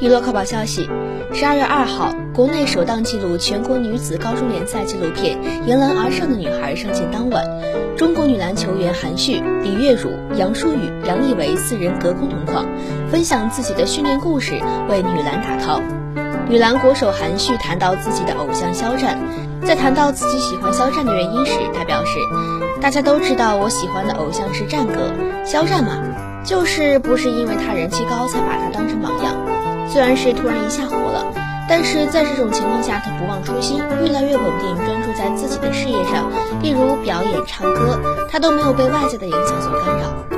娱乐快报消息：十二月二号，国内首档记录全国女子高中联赛纪录片《迎难而上的女孩》上线当晚，中国女篮球员韩旭、李月汝、杨舒雨、杨艺维四人隔空同框，分享自己的训练故事，为女篮打 call。女篮国手韩旭谈到自己的偶像肖战，在谈到自己喜欢肖战的原因时，他表示：“大家都知道我喜欢的偶像是战哥，肖战嘛，就是不是因为他人气高才把他当成榜样。”虽然是突然一下火了，但是在这种情况下，他不忘初心，越来越稳定，专注在自己的事业上，例如表演、唱歌，他都没有被外界的影响所干扰。